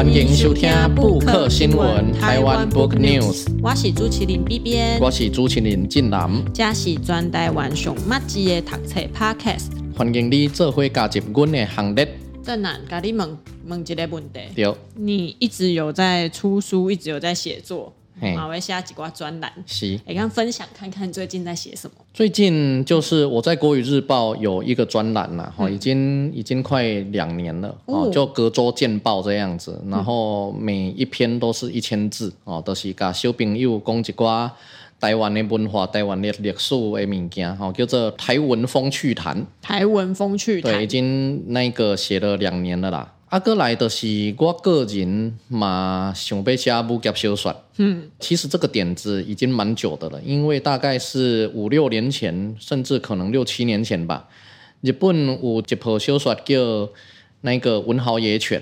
欢迎收听布克新闻台湾 Book News。我是主持人 B B 我是主持人进南，这是专台湾上麦子的读册 Podcast。欢迎你做回加入我的行列。正南，甲你问问一个问题。对。你一直有在出书，一直有在写作。马威下几挂专栏，是，也刚分享看看最近在写什么？最近就是我在国语日报有一个专栏啦，哈、嗯，已经已经快两年了，哦，就隔周见报这样子，然后每一篇都是一千字，哦，都是甲小朋友讲一挂台湾的文化、台湾的历史的物件，哈，叫做台文风趣谈。台文风趣谈，对，已经那个写了两年了啦。阿哥来的是我个人嘛，想要写武侠小说。嗯，其实这个点子已经蛮久的了，因为大概是五六年前，甚至可能六七年前吧。日本有一部小说叫那个《文豪野犬》，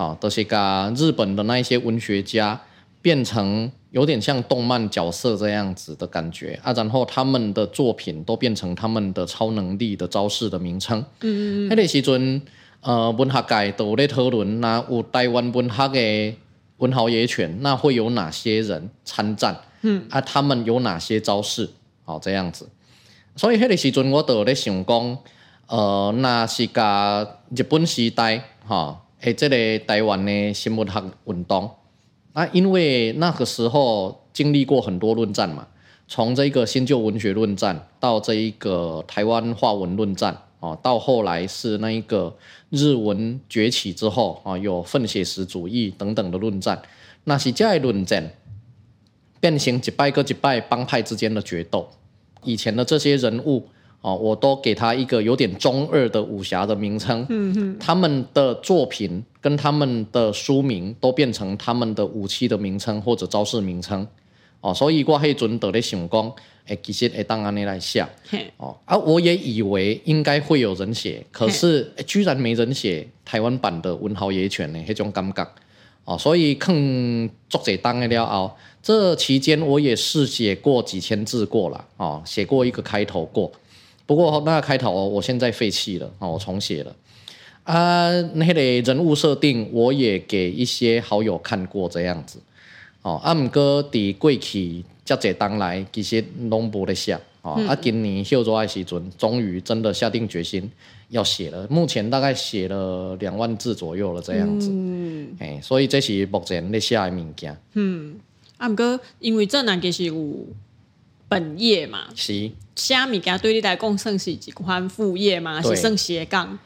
啊，都是把日本的那一些文学家变成有点像动漫角色这样子的感觉啊，然后他们的作品都变成他们的超能力的招式的名称。嗯嗯，那个时阵。呃，文学界都有在讨论，那有台湾文学的文豪野犬，那会有哪些人参战？嗯，啊，他们有哪些招式？哦，这样子。所以迄个时阵，我都有在想讲，呃，那是甲日本时代，哈、哦，诶，这个台湾的新文学运动。啊，因为那个时候经历过很多论战嘛，从这个新旧文学论战到这一个台湾话文论战。哦，到后来是那一个日文崛起之后啊，有奋写实主义等等的论战，那是这样论战变成一败个一败帮派之间的决斗。以前的这些人物哦，我都给他一个有点中二的武侠的名称，嗯哼，他们的作品跟他们的书名都变成他们的武器的名称或者招式名称。哦，所以我迄阵都在想讲。哎，其实会当安尼来写。哦啊，我也以为应该会有人写，可是居然没人写台湾版的《文豪野犬》呢，迄种感觉。哦，所以看作者当了后，这期间我也试写过几千字过了哦，写过一个开头过，不过那个开头我现在废弃了哦，我重写了。啊，那个人物设定我也给一些好友看过这样子哦，啊，毋过伫过去。遮侪当来其实拢无咧写，哦、嗯，啊，今年秀作爱时阵，终于真的下定决心要写了。目前大概写了两万字左右了，这样子，嗯，哎，所以这是目前咧写的物件。嗯，啊，毋过因为这难其实有本业嘛，是写物件对你来讲算是一款副业嘛，是算斜杠。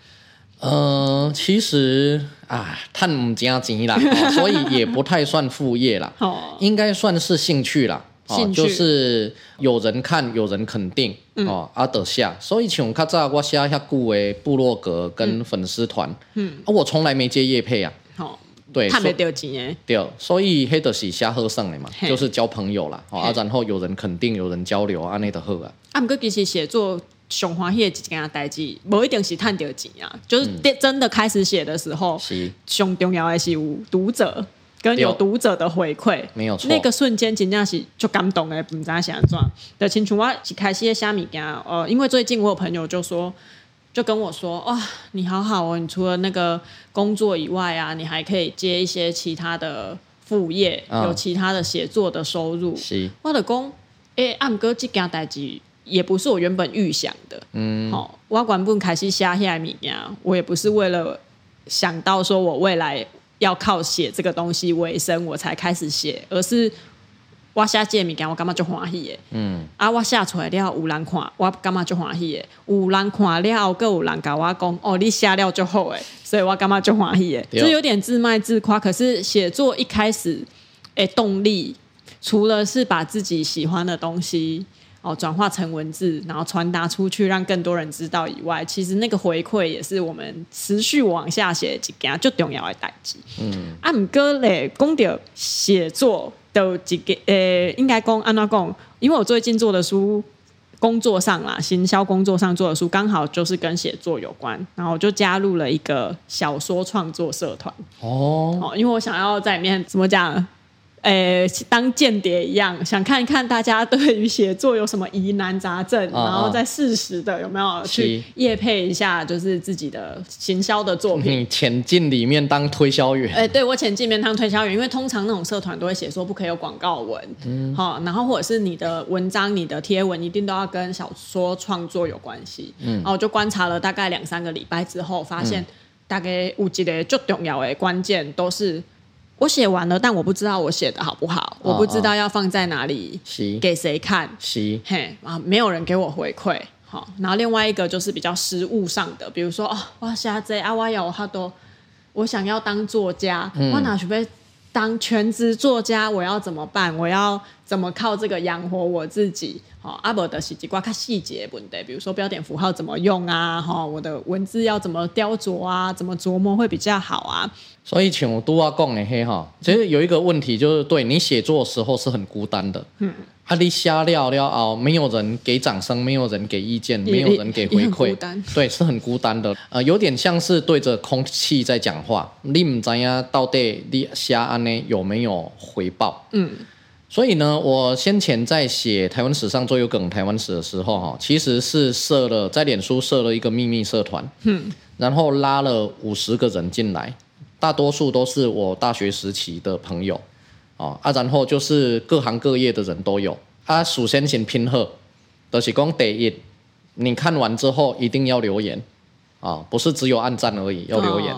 呃，其实啊，赚唔加钱啦，所以也不太算副业啦，哦，应该算是兴趣啦。哦，就是有人看，有人肯定，嗯、哦，阿德下，所以像较早我写遐久的部落格跟粉丝团，嗯，啊，我从来没接业配啊，哦，对，他没丢钱诶，对，所以黑的是写好耍的嘛，就是交朋友啦，哦，啊，然后有人肯定，有人交流，安尼就好啊。啊，毋过其实写作上欢喜的一件代志，无一定是赚到钱啊，就是真的开始写的时候，是上重要的是有读者。跟有读者的回馈，没有错。那个瞬间真正是就感动的，不知道想怎的。清楚我一开始的虾米件，呃，因为最近我有朋友就说，就跟我说，哇、哦，你好好哦，你除了那个工作以外啊，你还可以接一些其他的副业，哦、有其他的写作的收入。是，我的工，哎，暗哥这件代志也不是我原本预想的。嗯，好、哦，我原本开始写虾米呀，我也不是为了想到说我未来。要靠写这个东西为生，我才开始写，而是我写这物件，我干嘛就欢喜的。嗯，啊，我写出来了，有人看，我干嘛就欢喜的。有人看了后，更有人甲我讲，哦，你写了就好诶，所以我干嘛就欢喜的。就有点自卖自夸。可是写作一开始，诶，动力除了是把自己喜欢的东西。哦，转化成文字，然后传达出去，让更多人知道以外，其实那个回馈也是我们持续往下写一件最重要的代志。嗯，啊，毋过咧，讲到写作的几个，呃，应该讲安怎讲？因为我最近做的书，工作上啦，行销工作上做的书，刚好就是跟写作有关，然后我就加入了一个小说创作社团。哦，哦，因为我想要在里面怎么讲？呃，当间谍一样，想看一看大家对于写作有什么疑难杂症，哦哦然后再适时的有没有去业配一下，就是自己的行销的作品。你潜进里面当推销员？哎，对我潜进里面当推销员，因为通常那种社团都会写说不可以有广告文，嗯，好，然后或者是你的文章、你的贴文一定都要跟小说创作有关系，嗯，然后我就观察了大概两三个礼拜之后，发现大概有几个最重要的关键都是。我写完了，但我不知道我写的好不好，哦、我不知道要放在哪里，给谁看，嘿啊，没有人给我回馈，好，然后另外一个就是比较实务上的，比如说哦，哇，现在啊，我有好多，我想要当作家，嗯、我哪准备当全职作家，我要怎么办？我要怎么靠这个养活我自己？好，阿伯的是几挂看细节问题，比如说标点符号怎么用啊？哈，我的文字要怎么雕琢啊？怎么琢磨会比较好啊？所以，请我都要讲的嘿哈，其实有一个问题就是，对你写作的时候是很孤单的。嗯，啊，你瞎聊聊哦，没有人给掌声，没有人给意见，没有人给回馈，对，是很孤单的。呃，有点像是对着空气在讲话，你唔知呀，到底你瞎安呢有没有回报？嗯。所以呢，我先前在写台湾史上最有梗台湾史的时候，哈，其实是设了在脸书设了一个秘密社团，嗯，然后拉了五十个人进来，大多数都是我大学时期的朋友，啊，然后就是各行各业的人都有，啊，首先先拼贺，都是讲第一，你看完之后一定要留言，啊，不是只有按赞而已，要留言，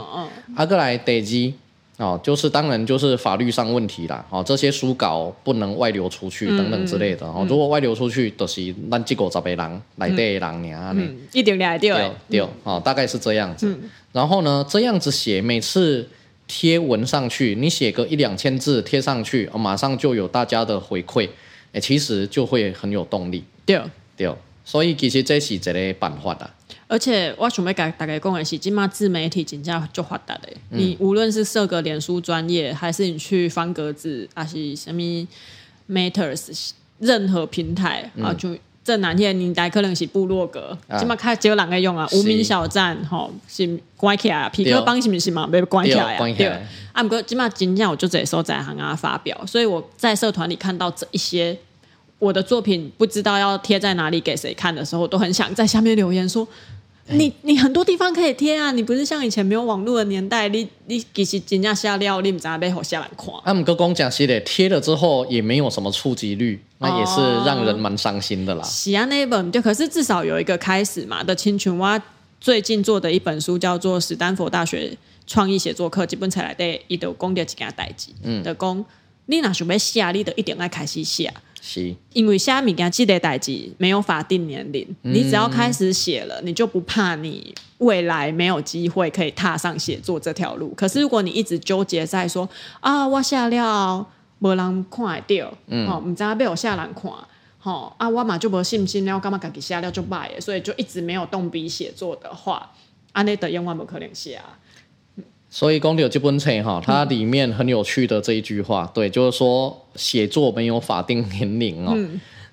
啊，过来第二。哦，就是当然就是法律上问题啦，哦，这些书稿不能外流出去等等之类的，哦、嗯，如果外流出去，都、就是咱这个十个人来对人呢，嗯，一定来对，对，哦，大概是这样子。嗯、然后呢，这样子写，每次贴文上去，你写个一两千字贴上去，哦，马上就有大家的回馈，哎，其实就会很有动力。对，对，所以其实这是一个办法的。而且我想要大家讲的是，今嘛自媒体真正就发达的。你无论是设个脸书专业，还是你去方格子，还是什么 Matters，任何平台、啊，就这两天你来可能是部落格，今嘛开只有两个用啊，无名小站吼是关起来，痞客邦是不是嘛？被关起来啊？对，啊，不过今嘛真正我就这时候在行啊发表，所以我在社团里看到这一些我的作品，不知道要贴在哪里给谁看的时候，我都很想在下面留言说。你你很多地方可以贴啊，你不是像以前没有网络的年代，你你其实真正下料，你唔知道被好下来看。啊，唔过讲讲实的，贴了之后也没有什么触及率，那也是让人蛮伤心的啦。喜啊，那本就可是至少有一个开始嘛。的清泉蛙最近做的一本书叫做《史丹佛大学创意写作课》，基本才来的伊都讲到几件代志，嗯，的讲你若想要写，你就一定要开始写。是，因为虾米跟记得代志没有法定年龄，嗯、你只要开始写了，你就不怕你未来没有机会可以踏上写作这条路。可是如果你一直纠结在说啊，我写了没人看得到，嗯，哦，唔知道被我下人看，哦，啊，我嘛就没信心了，干嘛自己写了就败，所以就一直没有动笔写作的话，安内的永远不可能写啊。所以讲到这本册哈，它里面很有趣的这一句话，对，就是说写作没有法定年龄哦，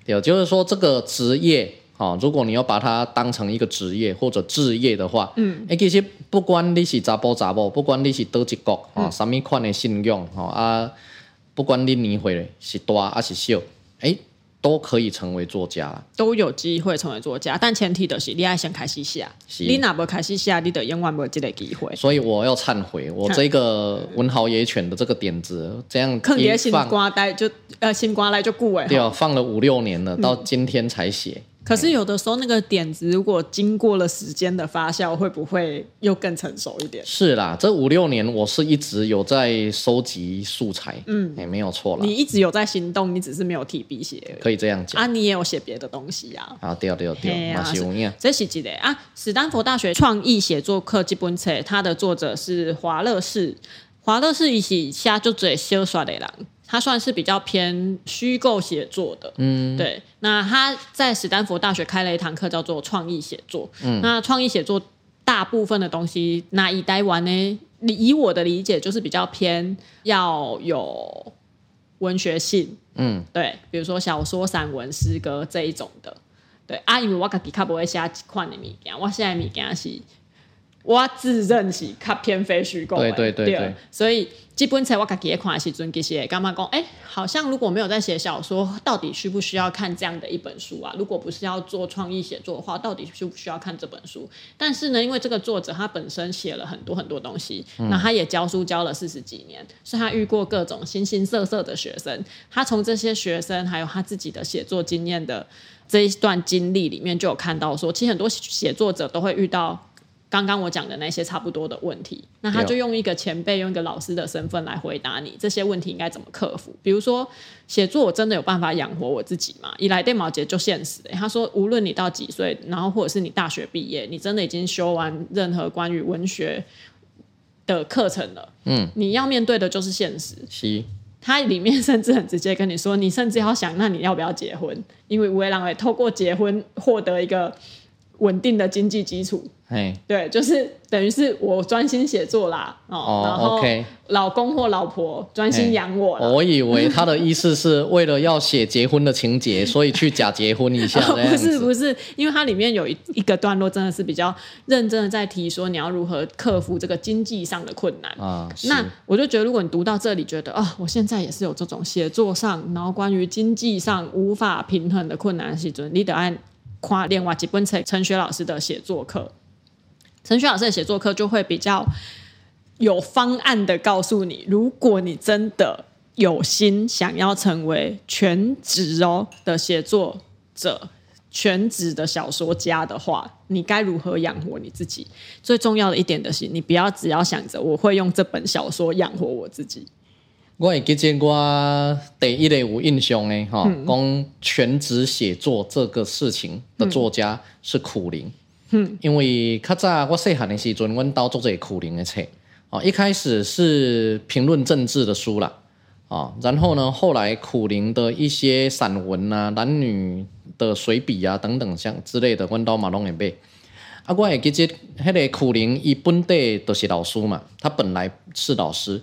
对，就是说这个职业哈，如果你要把它当成一个职业或者职业的话，嗯，哎，其实不管你是查甫查某，不管你是多一国啊，什么款的信用啊，不管你年岁是大还是小，哎。都可以成为作家，都有机会成为作家，但前提的是你要先开始写，你哪不开始写，你的永远没有这个机会。所以我要忏悔，我这个文豪野犬的这个点子，这样坑爹新瓜呆就呃新瓜来就顾哎，对啊，放了五六年了，到今天才写。嗯可是有的时候那个点子如果经过了时间的发酵，会不会又更成熟一点？是啦，这五六年我是一直有在收集素材，嗯，也没有错啦。你一直有在行动，你只是没有提笔写。可以这样讲啊，你也有写别的东西呀？啊，对对对，马修尼，这是几的啊？史丹佛大学创意写作课基本册，它的作者是华乐士，华乐士一起下就最小说的人。他算是比较偏虚构写作的，嗯，对。那他在史丹佛大学开了一堂课，叫做创意写作。嗯，那创意写作大部分的东西，那以台湾呢，以我的理解，就是比较偏要有文学性，嗯，对，比如说小说、散文、诗歌这一种的。对啊，因为我自己较不会写这款的物件，我写的物件是。我自认是较偏非虚构，对对对对，对，所以基本上我自己看的时阵，其实干嘛讲？哎，好像如果没有在写小说，到底需不需要看这样的一本书啊？如果不是要做创意写作的话，到底需不需要看这本书？但是呢，因为这个作者他本身写了很多很多东西，那、嗯、他也教书教了四十几年，所以他遇过各种形形色色的学生，他从这些学生还有他自己的写作经验的这一段经历里面，就有看到说，其实很多写作者都会遇到。刚刚我讲的那些差不多的问题，那他就用一个前辈、用一个老师的身份来回答你这些问题应该怎么克服。比如说，写作我真的有办法养活我自己吗？一来电毛节就现实的，他说无论你到几岁，然后或者是你大学毕业，你真的已经修完任何关于文学的课程了，嗯，你要面对的就是现实。是，他里面甚至很直接跟你说，你甚至要想，那你要不要结婚？因为吴伟郎会透过结婚获得一个稳定的经济基础。Hey. 对，就是等于是我专心写作啦，哦，oh, 然后老公或老婆专心养我。我以为他的意思是为了要写结婚的情节，所以去假结婚一下。哦、不是不是，因为它里面有一一个段落真的是比较认真的在提说你要如何克服这个经济上的困难啊。那我就觉得，如果你读到这里觉得啊、哦，我现在也是有这种写作上，然后关于经济上无法平衡的困难的时准，你得按跨另外几本陈陈雪老师的写作课。陈旭老师的写作课就会比较有方案的告诉你，如果你真的有心想要成为全职哦的写作者、全职的小说家的话，你该如何养活你自己？最重要的一点的是，你不要只要想着我会用这本小说养活我自己。我也记得我第一个有印象的哈，讲全职写作这个事情的作家是苦苓。因为较早我细汉的时阵，阮兜做这苦苓的册，哦，一开始是评论政治的书啦，哦，然后呢，后来苦苓的一些散文啊、男女的随笔啊等等像之类的，阮兜嘛拢会买。啊，我会记得迄个苦苓伊本地都是老师嘛，他本来是老师，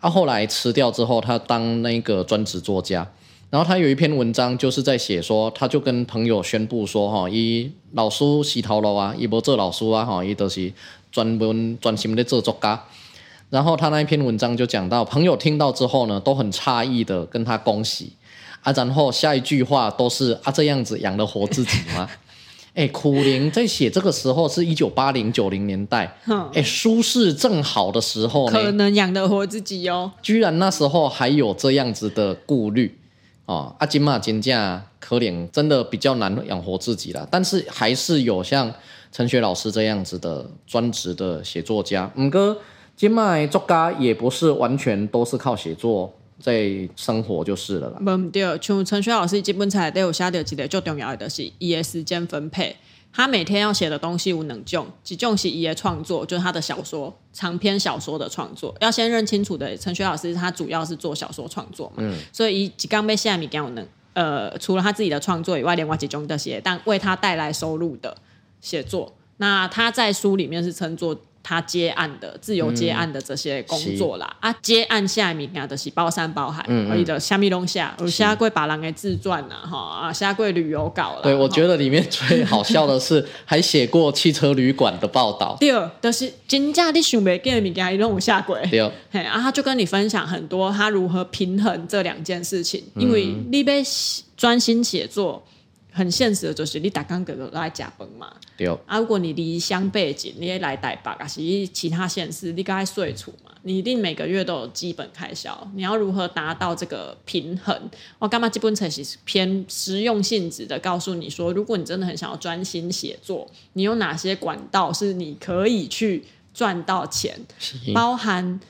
啊，后来辞掉之后，他当那个专职作家。然后他有一篇文章，就是在写说，他就跟朋友宣布说，哈，伊老师洗头了啊，伊无做老师啊，哈，伊都是专门专心的做作家。然后他那一篇文章就讲到，朋友听到之后呢，都很诧异的跟他恭喜啊，然后下一句话都是啊，这样子养得活自己吗？哎，苦苓在写这个时候是一九八零九零年代，哎，舒适正好的时候，可能养得活自己哟。居然那时候还有这样子的顾虑。哦，阿金嘛，金价可怜，真的比较难养活自己了。但是还是有像陈雪老师这样子的专职的写作家。五哥，金麦作家也不是完全都是靠写作在生活就是了啦。唔对，像陈雪老师基本上都有写到一个最重要的是，伊的时间分配。他每天要写的东西无能用，几重是一的创作，就是他的小说长篇小说的创作。要先认清楚的，陈雪老师他主要是做小说创作嘛，嗯、所以一刚被下米给我能，呃，除了他自己的创作以外，另外几种的写，但为他带来收入的写作。那他在书里面是称作。他接案的自由接案的这些工作啦，嗯、啊，接案下面啊就是包山包海，而且的虾米东西啊，有写过别人给自传呐，哈啊，虾贵旅游稿啦。对，我觉得里面最好笑的是，还写过汽车旅馆的报道。对，就是真正你想不见的物件，伊拢有下轨。对，嘿，啊，他就跟你分享很多他如何平衡这两件事情，因为你要专心写作。很现实的就是你打工哥哥来加班嘛，对。啊，如果你离乡背景，你也来台北啊，是其他县市，你该睡处嘛，你一定每个月都有基本开销。你要如何达到这个平衡？我干嘛基本才是偏实用性质的，告诉你说，如果你真的很想要专心写作，你有哪些管道是你可以去赚到钱？包含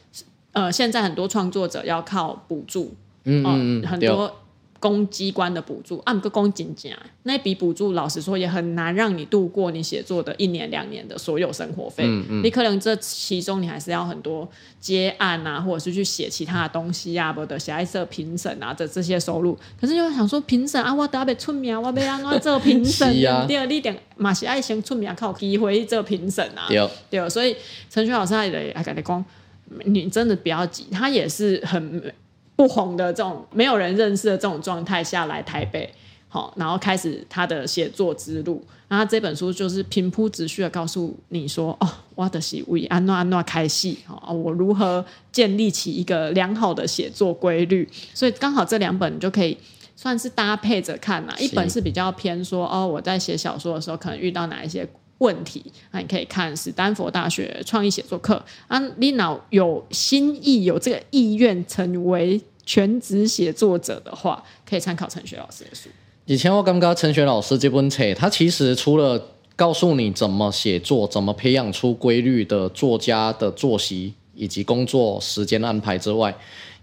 呃，现在很多创作者要靠补助，嗯，很多。公机关的补助，按个公斤价，那笔补助老实说也很难让你度过你写作的一年两年的所有生活费。嗯嗯，你可能这其中你还是要很多接案啊，或者是去写其他的东西啊，或者写一些评审啊的这些收入。可是又想说 评审啊，我得要出名，我要安怎做评审？啊、第二，你点马是爱先出名，靠机会做评审啊。对，对，所以陈雪老师还得还跟你讲，你真的不要急，他也是很。不红的这种没有人认识的这种状态下来台北，好，然后开始他的写作之路。然后这本书就是平铺直叙的告诉你说，哦，我的是为安诺安诺开戏，哦，我如何建立起一个良好的写作规律。所以刚好这两本你就可以算是搭配着看嘛。一本是比较偏说，哦，我在写小说的时候可能遇到哪一些问题，那你可以看史丹佛大学创意写作课。啊，你脑有心意，有这个意愿成为全职写作者的话，可以参考陈学老师的书。以前我刚刚陈学老师这本书，他其实除了告诉你怎么写作、怎么培养出规律的作家的作息以及工作时间安排之外，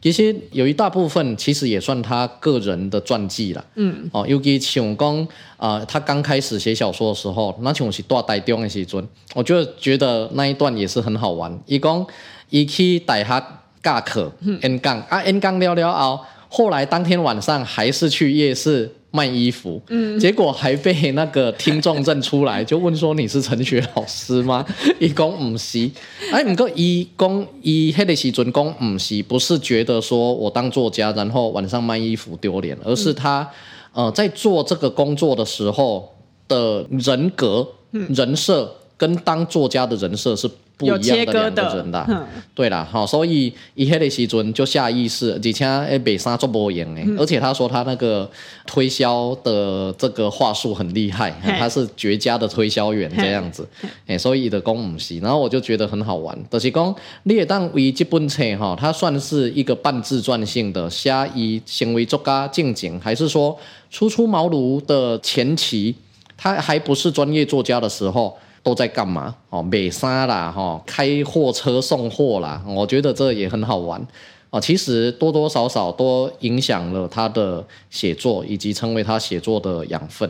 其实有一大部分其实也算他个人的传记了。嗯，哦，尤其像讲啊，他刚开始写小说的时候，那像是大台中的时阵，我就觉得那一段也是很好玩。伊讲伊去大学教课演讲啊，演讲了了后，后来当天晚上还是去夜市。卖衣服，嗯，结果还被那个听众认出来，就问说，你是陈雪老师吗？一公唔系，哎，唔过一公一黑的时准公唔系，不是觉得说我当作家，然后晚上卖衣服丢脸，而是他，呃，在做这个工作的时候的人格、人设跟当作家的人设是。不一样的。两个人的，嗯、对啦，好，所以一黑的时阵就下意识，而且诶，北沙做不赢诶，而且他说他那个推销的这个话术很厉害，他是绝佳的推销员这样子，诶，所以的公母系，然后我就觉得很好玩，就是讲你也当为这本册哈，它算是一个半自传性的，下以行为作家进景，还是说初出茅庐的前期，他还不是专业作家的时候。都在干嘛？哦，美沙啦，哈，开货车送货啦，我觉得这也很好玩哦。其实多多少少都影响了他的写作，以及成为他写作的养分。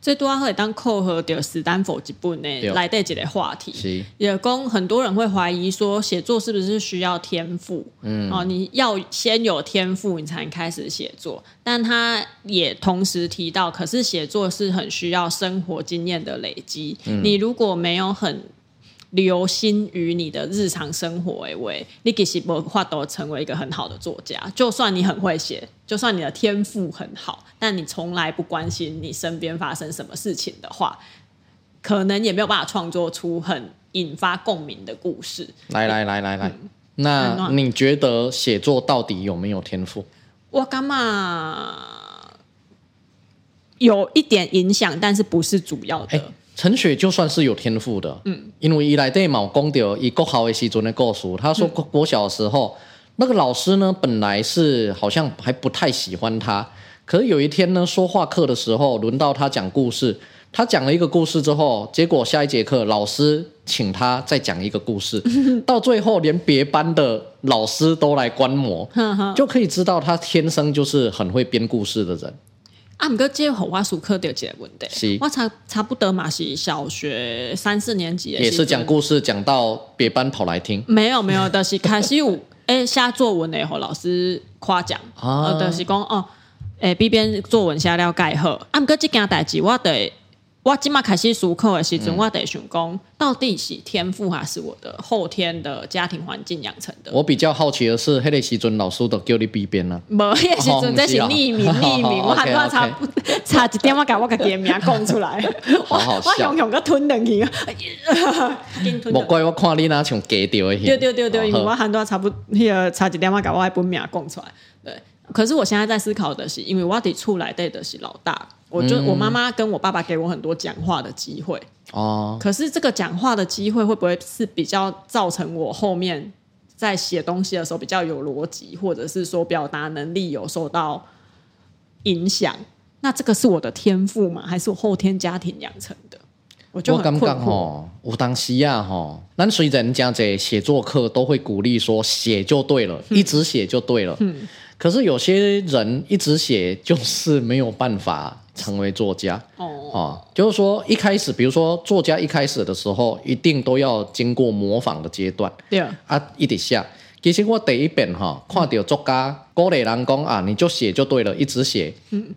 最多可以当扣合的史丹佛一本呢，来带几个话题。是也供很多人会怀疑说，写作是不是需要天赋？嗯，哦，你要先有天赋，你才能开始写作。但他也同时提到，可是写作是很需要生活经验的累积。嗯，你如果没有很留心于你的日常生活，哎喂，你其实无法都成为一个很好的作家。就算你很会写，就算你的天赋很好，但你从来不关心你身边发生什么事情的话，可能也没有办法创作出很引发共鸣的故事。来来来来来，嗯、那你觉得写作到底有没有天赋？我干嘛？有一点影响，但是不是主要的。欸陈雪就算是有天赋的，嗯，因为伊来对毛公掉以国豪为时阵的故事，他说国小的时候，嗯、那个老师呢，本来是好像还不太喜欢他，可是有一天呢，说话课的时候，轮到他讲故事，他讲了一个故事之后，结果下一节课老师请他再讲一个故事，到最后连别班的老师都来观摩，就可以知道他天生就是很会编故事的人。啊，毋过即个我术课掉几个问题，是。我差差不多嘛是小学三四年级，也是讲故事讲到别班跑来听，没有没有，就是开始有 诶写作文诶，互老师夸奖，啊、呃，就是讲哦，诶，边边作文写了盖好，啊，毋过即件代志我得。我今嘛开始思考的时阵，我得想讲，到底是天赋还是我的后天的家庭环境养成的？我比较好奇的是，迄个时阵老师都叫你边边呢？无，迄个时阵这是匿名，匿名，我还怕差差一点，我甲我个店名讲出来。我我用用个吞两去。莫怪我看你那像假掉的。对对对对，因为我很多差不多，迄个差一点，我甲我本名讲出来。对，可是我现在在思考的是，因为我伫厝内底的是老大。我就我妈妈跟我爸爸给我很多讲话的机会哦，可是这个讲话的机会会不会是比较造成我后面在写东西的时候比较有逻辑，或者是说表达能力有受到影响？那这个是我的天赋吗？还是我后天家庭养成的？我就很困惑。哦，我当时呀，哈，那虽然讲这写作课都会鼓励说写就对了，嗯、一直写就对了，嗯，可是有些人一直写就是没有办法。成为作家哦，哦，就是说一开始，比如说作家一开始的时候，一定都要经过模仿的阶段。对啊，啊，一直下。其实我第一遍哈，看到作家鼓励人讲啊，你就写就对了，一直写。嗯，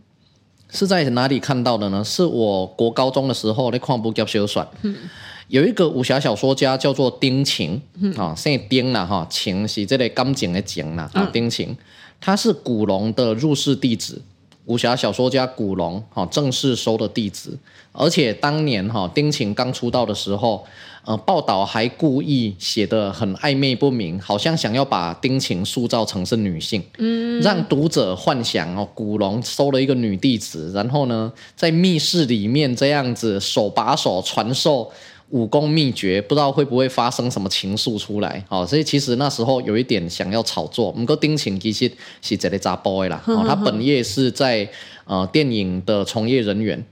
是在哪里看到的呢？是我国高中的时候，那看部叫小说。嗯，有一个武侠小说家叫做丁晴，啊，姓丁啦哈，晴是这类钢琴的琴啦，啊，丁晴，他是古龙的入室弟子。武侠小说家古龙哈正式收的弟子，而且当年哈丁晴刚出道的时候，呃，报道还故意写得很暧昧不明，好像想要把丁晴塑造成是女性，嗯，让读者幻想哦，古龙收了一个女弟子，然后呢，在密室里面这样子手把手传授。武功秘诀，不知道会不会发生什么情愫出来，哦，所以其实那时候有一点想要炒作。不过丁晴其实是这里查甫的啦，哦，他本业是在呃电影的从业人员。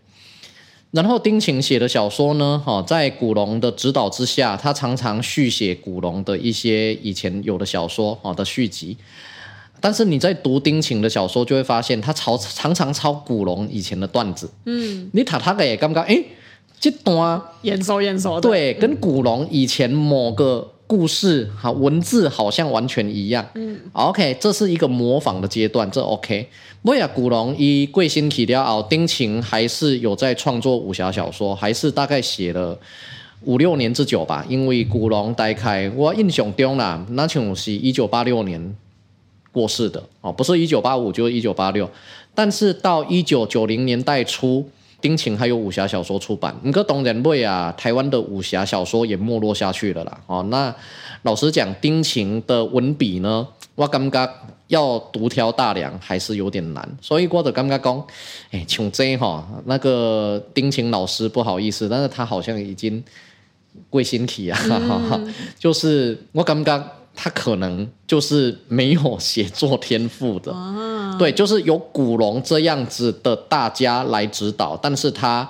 然后丁晴写的小说呢，哈，在古龙的指导之下，他常常续写古龙的一些以前有的小说，哦的续集。但是你在读丁晴的小说，就会发现他抄常常抄古龙以前的段子。嗯，你睇他的也感觉诶。这段眼熟眼熟的，对，跟古龙以前某个故事哈文字好像完全一样。嗯，OK，这是一个模仿的阶段，这 OK。不过古龙以贵星体了后，丁晴还是有在创作武侠小说，还是大概写了五六年之久吧。因为古龙大概我印象中啦，那像是一九八六年过世的哦，不是一九八五就是一九八六，但是到一九九零年代初。丁晴还有武侠小说出版，你个当然会啊，台湾的武侠小说也没落下去了啦。哦，那老实讲，丁晴的文笔呢，我感觉要独挑大梁还是有点难，所以我就感觉讲，哎，像这哈，那个丁晴老师不好意思，但是他好像已经贵身体啊，嗯、就是我感觉。他可能就是没有写作天赋的，啊、对，就是有古龙这样子的大家来指导，但是他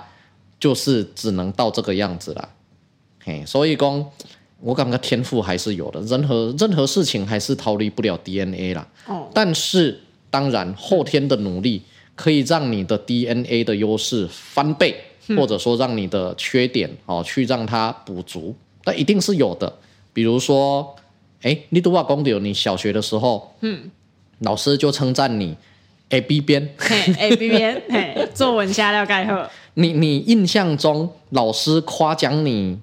就是只能到这个样子了，嘿，所以讲，我感觉天赋还是有的，任何任何事情还是逃离不了 DNA 啦。哦，但是当然后天的努力可以让你的 DNA 的优势翻倍，嗯、或者说让你的缺点哦去让它补足，那一定是有的，比如说。哎，你读话讲到你小学的时候，嗯，老师就称赞你 A B 边，A B 边，嘿，作文写了盖好。你你印象中老师夸奖你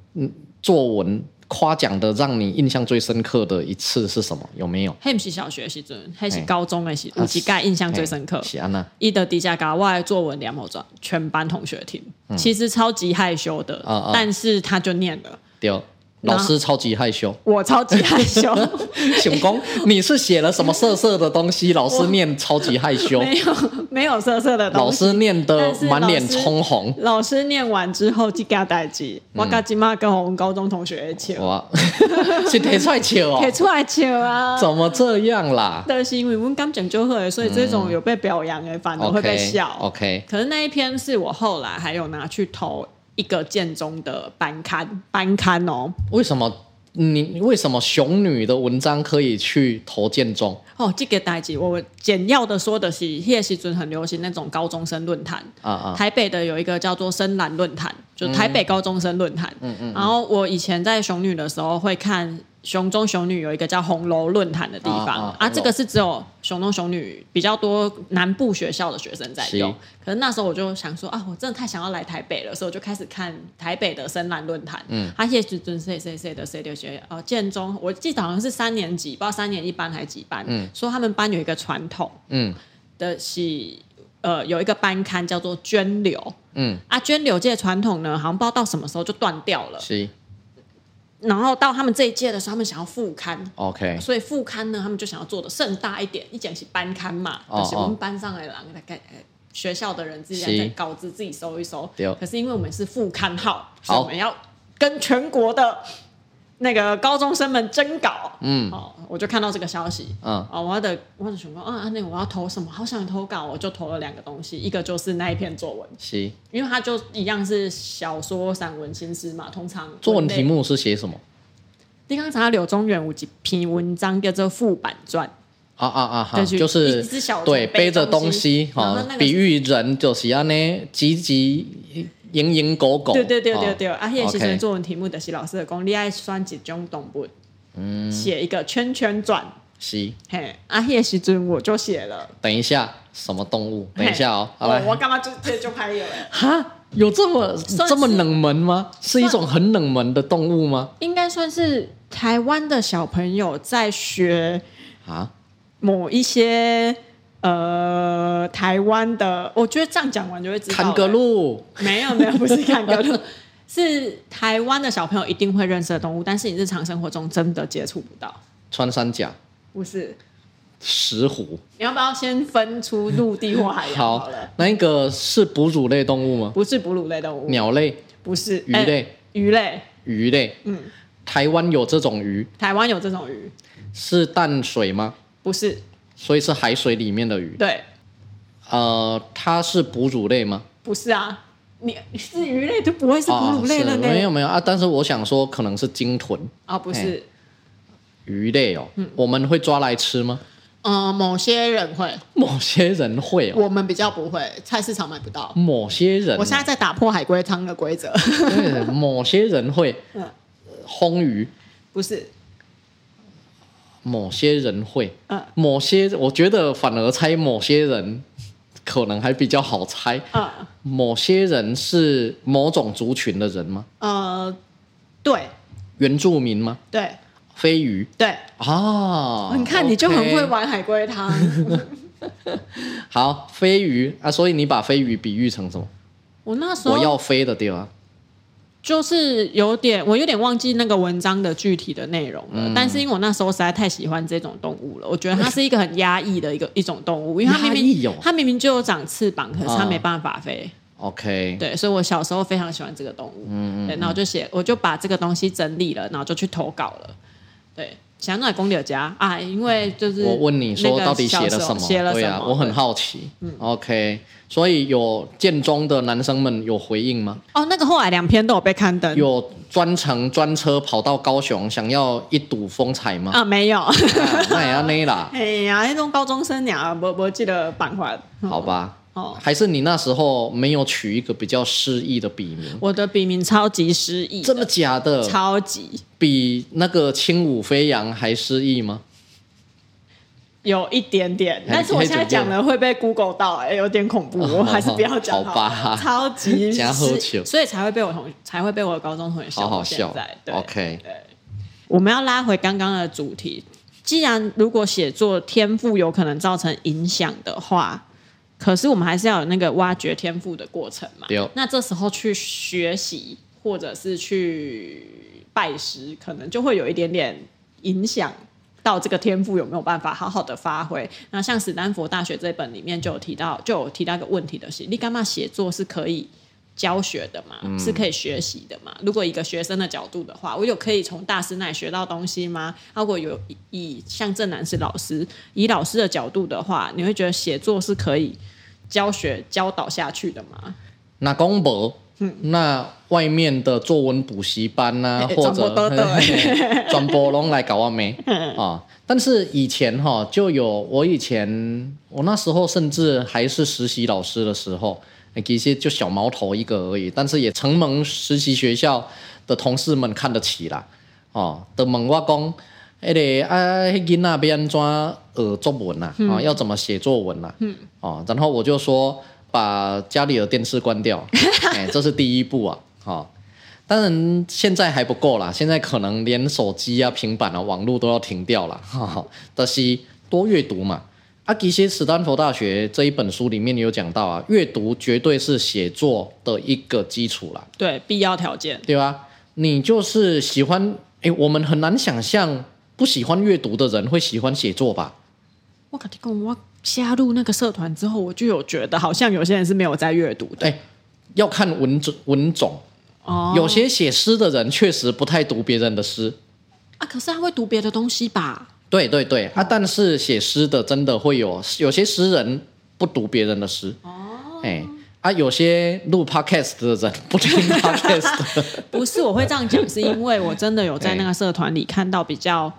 作文夸奖的让你印象最深刻的一次是什么？有没有？还不是小学时阵，还是高中的时，有几个印象最深刻？是安那？伊的底下搞我的作文两毛转，全班同学听，嗯、其实超级害羞的，嗯嗯、但是他就念了。对。老师超级害羞，我超级害羞。熊公，你是写了什么色色的东西？老师念超级害羞，没有没有色色的东西。老师念的满脸通红。老师念完之后，就给他代志。我跟今妈跟我们高中同学一哇，是提出来笑哦，提出来笑啊？怎么这样啦？但是因为我们刚讲就会，所以这种有被表扬的反而会被笑。OK，可是那一篇是我后来还有拿去投。一个建中的班刊，班刊哦。为什么你为什么雄女的文章可以去投建中？哦，这个代志我简要的说的是，那时阵很流行那种高中生论坛。啊啊。台北的有一个叫做深蓝论坛，就台北高中生论坛。嗯嗯。然后我以前在雄女的时候会看。雄中雄女有一个叫红楼论坛的地方啊，啊，这个是只有雄中雄女比较多南部学校的学生在用。是可是那时候我就想说啊，我真的太想要来台北了，所以我就开始看台北的深蓝论坛。嗯，他也是准谁谁谁的谁的学哦，建中我记得好像是三年级，不知道三年一班还是几班。嗯，说他们班有一个传统，嗯，的是呃有一个班刊叫做涓流。嗯，啊涓流这个传统呢，好像不知道到什么时候就断掉了。是。然后到他们这一届的时候，他们想要复刊，OK，所以复刊呢，他们就想要做的盛大一点，一讲起班刊嘛，哦、就是我们班上来了，大概、哦、学校的人自己在稿子自己收一收，是可是因为我们是复刊号，所以我们要跟全国的。那个高中生们征稿，嗯，哦，我就看到这个消息，嗯，哦，我的我的想说啊？那我要投什么？好想投稿，我就投了两个东西，一个就是那一篇作文，是，因为它就一样是小说、散文、新诗嘛，通常作文题目是写什么？你刚才柳宗元有一篇文章叫做《副板传》，啊啊啊，哈，就是对背着东西，哈，比喻人就是要呢积极。蝇蝇狗苟，对对对对对，啊，迄个时阵作文题目就是老师的讲，你爱选一种动物，嗯，写一个圈圈转，是，嘿，啊，迄个时阵我就写了。等一下，什么动物？等一下哦，好来，我干嘛就这就拍有了？哈，有这么这么冷门吗？是一种很冷门的动物吗？应该算是台湾的小朋友在学啊某一些。呃，台湾的，我觉得这样讲完就会知道。坎格路？没有没有，不是坎格路，是台湾的小朋友一定会认识的动物，但是你日常生活中真的接触不到。穿山甲？不是。石虎？你要不要先分出陆地或海洋好？好了，那一个是哺乳类动物吗？不是哺乳类动物。鸟类？不是。鱼类？欸、鱼类？鱼类？嗯。台湾有这种鱼？台湾有这种鱼。是淡水吗？不是。所以是海水里面的鱼。对。呃，它是哺乳类吗？不是啊，你是鱼类就不会是哺乳类了呢？哦、没有没有啊，但是我想说可能是鲸豚啊、哦，不是。鱼类哦、嗯，我们会抓来吃吗？嗯、呃，某些人会，某些人会、哦，我们比较不会，菜市场买不到。某些人，我现在在打破海龟汤的规则。对，某些人会，嗯，烘鱼不是，某些人会，嗯，某些我觉得反而猜某些人可能还比较好猜，嗯，某些人是某种族群的人吗？呃，对，原住民吗？对。飞鱼对啊、哦，你看你就很会玩海龟汤。好，飞鱼啊，所以你把飞鱼比喻成什么？我那时候我要飞的地方，就是有点，我有点忘记那个文章的具体的内容了、嗯。但是因为我那时候实在太喜欢这种动物了，我觉得它是一个很压抑的一个一种动物，因为它明明它明明就有长翅膀，可是它没办法飞。哦、OK，对，所以我小时候非常喜欢这个动物。嗯嗯，对，然后就写，我就把这个东西整理了，然后就去投稿了。对，想来公牛家啊，因为就是我问你说到底写了什么？写了什么？对啊，我很好奇。嗯，OK，所以有建中的男生们有回应吗？哦，那个后来两篇都有被刊登。有专程专车跑到高雄，想要一睹风采吗？啊，没有。啊、那也要那啦。哎呀，那种高中生俩，我我记得版画。好吧。哦，还是你那时候没有取一个比较诗意的笔名？我的笔名超级诗意，真的假的？超级比那个轻舞飞扬还诗意吗？有一点点，但是我现在讲了会被 Google 到，哎，有点恐怖，哦、我还是不要讲好。好吧，超级诗意，所以才会被我同才会被我的高中同学笑。好好笑，对，OK，对，我们要拉回刚刚的主题，既然如果写作天赋有可能造成影响的话。可是我们还是要有那个挖掘天赋的过程嘛。那这时候去学习或者是去拜师，可能就会有一点点影响到这个天赋有没有办法好好的发挥。那像史丹佛大学这本里面就有提到，就有提到一个问题的是，你干嘛写作是可以教学的嘛、嗯？是可以学习的嘛？如果一个学生的角度的话，我有可以从大师那里学到东西吗？如果有以像正南是老师，以老师的角度的话，你会觉得写作是可以？教学教导下去的嘛？那公博，那外面的作文补习班呐、啊，或者转播龙 来搞完没 啊？但是以前哈就有，我以前我那时候甚至还是实习老师的时候，其实就小毛头一个而已，但是也承蒙实习学校的同事们看得起啦，哦，都问我讲，哎个啊，囡仔要安怎呃作文呐？啊，要怎么写作文呐？嗯。哦，然后我就说把家里的电视关掉，哎，这是第一步啊。哦，当然现在还不够啦，现在可能连手机啊、平板啊、网络都要停掉了。哈、哦，但是多阅读嘛。啊，其实斯坦福大学这一本书里面有讲到啊，阅读绝对是写作的一个基础啦。对，必要条件，对吧？你就是喜欢，哎，我们很难想象不喜欢阅读的人会喜欢写作吧？我跟你讲，我。加入那个社团之后，我就有觉得好像有些人是没有在阅读的。哎，要看文种文种哦。有些写诗的人确实不太读别人的诗啊，可是他会读别的东西吧？对对对啊，但是写诗的真的会有有些诗人不读别人的诗哦。哎啊，有些录 podcast 的人不听 podcast。不是，我会这样讲，是因为我真的有在那个社团里看到比较。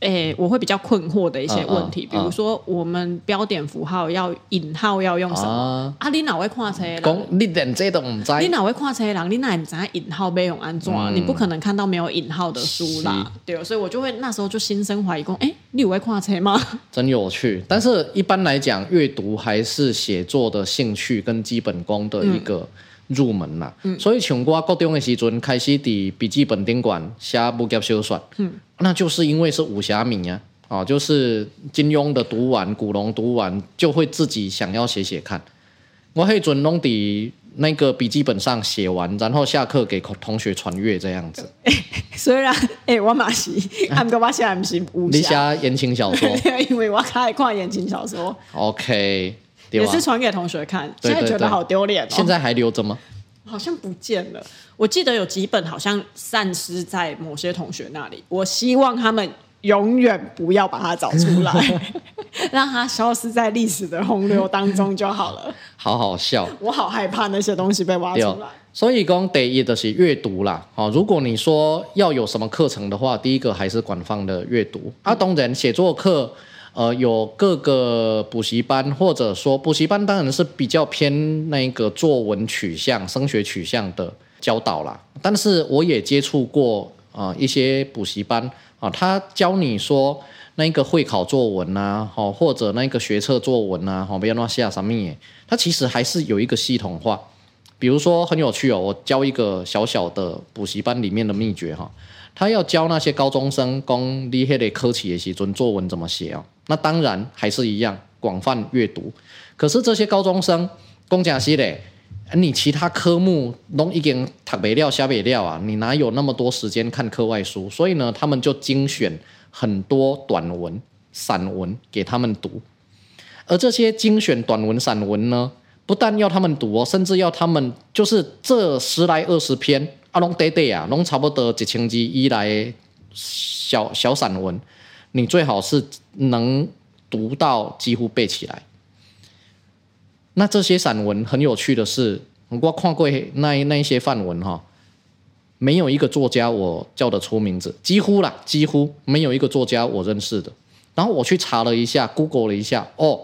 诶、欸，我会比较困惑的一些问题，嗯嗯、比如说我们标点符号要引号要用什么？啊，啊你哪会看车？讲你连这都唔知？你哪会看车？人你哪会知引号要用安怎、嗯？你不可能看到没有引号的书啦，对，所以我就会那时候就心生怀疑，说，哎，你有会看车吗？真有趣，但是一般来讲，阅读还是写作的兴趣跟基本功的一个入门啦。嗯，所以从我高中的时阵开始，伫笔记本顶管写武侠小说。嗯。那就是因为是武侠迷啊，哦，就是金庸的读完，古龙读完，就会自己想要写写看。我会准弄伫那个笔记本上写完，然后下课给同学传阅这样子。虽然哎，我嘛是，俺哥我现在不是武侠，你写言情小说，因为我爱看言情小说。OK，也是传给同学看，现在觉得好丢脸哦。现在还留着吗？好像不见了。我记得有几本好像散失在某些同学那里。我希望他们永远不要把它找出来，让它消失在历史的洪流当中就好了。好好笑，我好害怕那些东西被挖出来。所以讲第一的是阅读啦。哦，如果你说要有什么课程的话，第一个还是广泛的阅读。啊，当然写作课，呃，有各个补习班，或者说补习班当然是比较偏那个作文取向、升学取向的教导啦。但是我也接触过啊、一些补习班。啊，他教你说那个会考作文呐，好，或者那个学测作文呐，好，不要乱写什么耶。他其实还是有一个系统化，比如说很有趣哦，我教一个小小的补习班里面的秘诀哈，他要教那些高中生讲你迄个考试的时阵作文怎么写哦。那当然还是一样广泛阅读，可是这些高中生讲真实的。你其他科目都已经读不了、写不了啊！你哪有那么多时间看课外书？所以呢，他们就精选很多短文、散文给他们读。而这些精选短文、散文呢，不但要他们读哦，甚至要他们就是这十来二十篇啊，拢短短啊，拢差不多一千字以来小小散文，你最好是能读到几乎背起来。那这些散文很有趣的是，我看过那那一些范文哈，没有一个作家我叫得出名字，几乎啦，几乎没有一个作家我认识的。然后我去查了一下，Google 了一下，哦，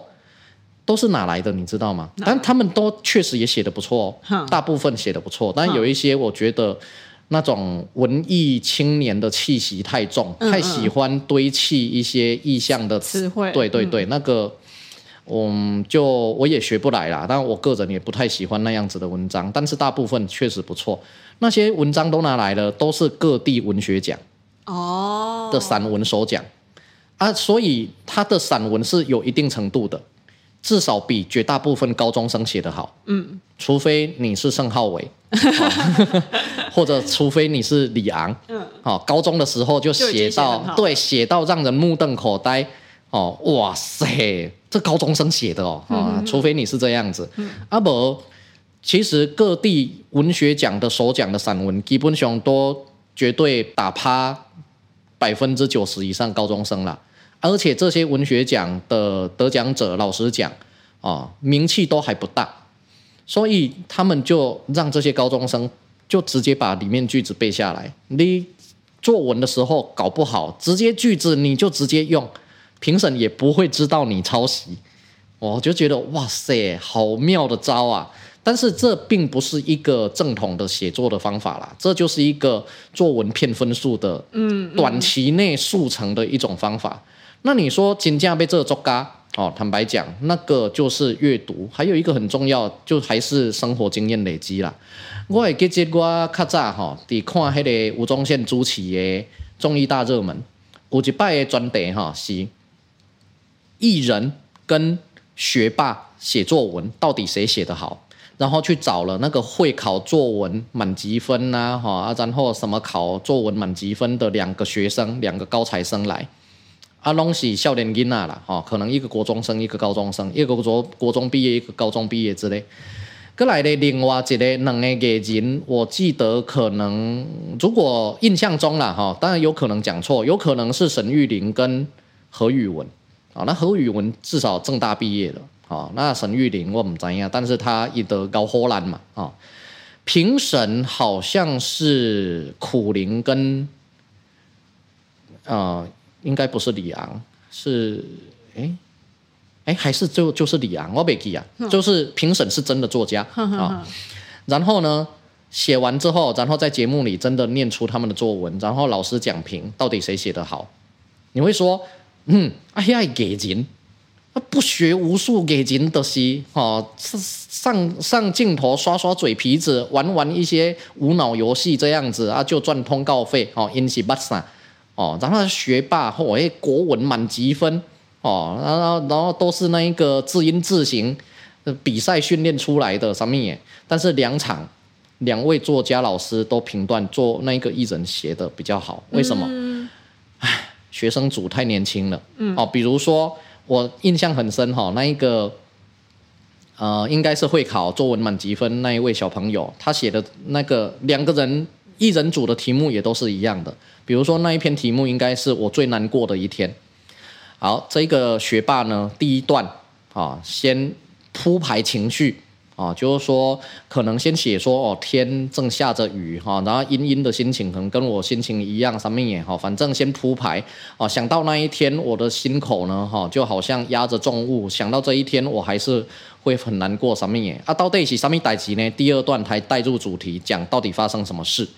都是哪来的？你知道吗？但他们都确实也写的不错哦，大部分写的不错，但有一些我觉得那种文艺青年的气息太重，太喜欢堆砌一些意象的词汇，对对对，那个。嗯，就我也学不来啦，但我个人也不太喜欢那样子的文章，但是大部分确实不错。那些文章都拿来了，都是各地文学奖哦的散文首奖啊，所以他的散文是有一定程度的，至少比绝大部分高中生写得好。嗯，除非你是盛浩伟，哦、或者除非你是李昂。嗯，好，高中的时候就写到写对，写到让人目瞪口呆。哦，哇塞！这高中生写的哦，啊、嗯，除非你是这样子，嗯、啊不，其实各地文学奖的首奖的散文，基本上都绝对打趴百分之九十以上高中生了，而且这些文学奖的得奖者，老实讲，啊，名气都还不大，所以他们就让这些高中生就直接把里面句子背下来，你作文的时候搞不好，直接句子你就直接用。评审也不会知道你抄袭，我就觉得哇塞，好妙的招啊！但是这并不是一个正统的写作的方法啦，这就是一个作文骗分数的，嗯，短期内速成的一种方法。嗯嗯、那你说金价被这作嘎哦，坦白讲，那个就是阅读，还有一个很重要，就还是生活经验累积啦。我会记得我较早哈，伫看迄个吴宗宪主持的综艺大热门，有一摆的专题哈是。艺人跟学霸写作文，到底谁写得好？然后去找了那个会考作文满级分呐、啊，哈，然后什么考作文满级分的两个学生，两个高材生来，阿拢是少年囡仔啦，哈，可能一个国中生，一个高中生，一个国国中毕业，一个高中毕业之类。过来的另外一个两个艺人，我记得可能如果印象中啦，哈，当然有可能讲错，有可能是沈玉琳跟何宇文。啊，那何宇文至少政大毕业了，啊，那沈玉琳我不知道，但是他也得高荷兰嘛，啊，评审好像是苦苓跟，啊，应该不是李昂，是，哎，哎，还是就就是李昂，我没记啊，就是评审是真的作家 啊，然后呢，写完之后，然后在节目里真的念出他们的作文，然后老师讲评，到底谁写得好，你会说？嗯，哎呀，给人，不学无术给人的是，哦，上上镜头刷刷嘴皮子，玩玩一些无脑游戏这样子啊，就赚通告费，哦，因是不啥，哦，哦，然后学霸或诶国文满级分哦，然后然后都是那一个字音字形比赛训练出来的什么耶？但是两场两位作家老师都评断做那一个艺人写的比较好，为什么？嗯、唉，学生组太年轻了。嗯，哦，比如说我印象很深哈，那一个呃，应该是会考作文满级分那一位小朋友，他写的那个两个人艺人组的题目也都是一样的。比如说那一篇题目应该是我最难过的一天。好，这个学霸呢，第一段啊，先铺排情绪啊，就是说可能先写说哦，天正下着雨哈，然后阴阴的心情可能跟我心情一样，什么也好，反正先铺排啊。想到那一天，我的心口呢哈，就好像压着重物。想到这一天，我还是会很难过，什么也啊，到底是什么代志呢？第二段才带入主题，讲到底发生什么事。